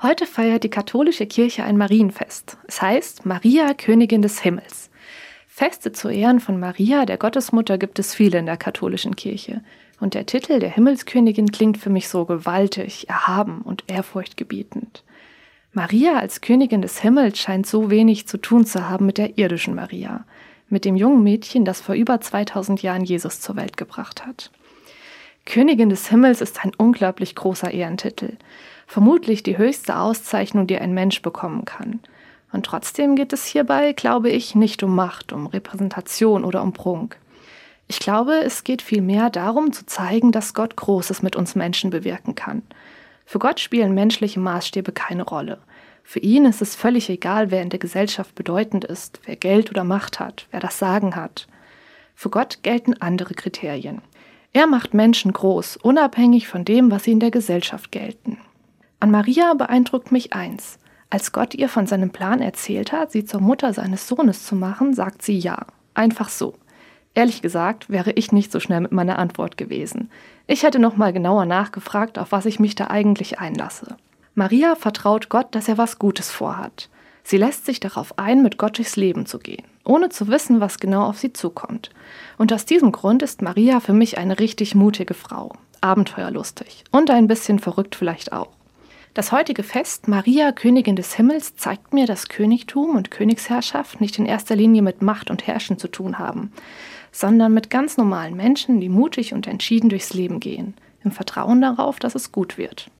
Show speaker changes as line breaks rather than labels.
Heute feiert die katholische Kirche ein Marienfest. Es heißt Maria, Königin des Himmels. Feste zu Ehren von Maria, der Gottesmutter, gibt es viele in der katholischen Kirche. Und der Titel der Himmelskönigin klingt für mich so gewaltig, erhaben und ehrfurchtgebietend. Maria als Königin des Himmels scheint so wenig zu tun zu haben mit der irdischen Maria, mit dem jungen Mädchen, das vor über 2000 Jahren Jesus zur Welt gebracht hat. Königin des Himmels ist ein unglaublich großer Ehrentitel vermutlich die höchste Auszeichnung, die ein Mensch bekommen kann. Und trotzdem geht es hierbei, glaube ich, nicht um Macht, um Repräsentation oder um Prunk. Ich glaube, es geht vielmehr darum zu zeigen, dass Gott Großes mit uns Menschen bewirken kann. Für Gott spielen menschliche Maßstäbe keine Rolle. Für ihn ist es völlig egal, wer in der Gesellschaft bedeutend ist, wer Geld oder Macht hat, wer das Sagen hat. Für Gott gelten andere Kriterien. Er macht Menschen groß, unabhängig von dem, was sie in der Gesellschaft gelten. An Maria beeindruckt mich eins. Als Gott ihr von seinem Plan erzählt hat, sie zur Mutter seines Sohnes zu machen, sagt sie ja. Einfach so. Ehrlich gesagt wäre ich nicht so schnell mit meiner Antwort gewesen. Ich hätte noch mal genauer nachgefragt, auf was ich mich da eigentlich einlasse. Maria vertraut Gott, dass er was Gutes vorhat. Sie lässt sich darauf ein, mit Gott durchs Leben zu gehen, ohne zu wissen, was genau auf sie zukommt. Und aus diesem Grund ist Maria für mich eine richtig mutige Frau, abenteuerlustig und ein bisschen verrückt vielleicht auch. Das heutige Fest Maria, Königin des Himmels, zeigt mir, dass Königtum und Königsherrschaft nicht in erster Linie mit Macht und Herrschen zu tun haben, sondern mit ganz normalen Menschen, die mutig und entschieden durchs Leben gehen, im Vertrauen darauf, dass es gut wird.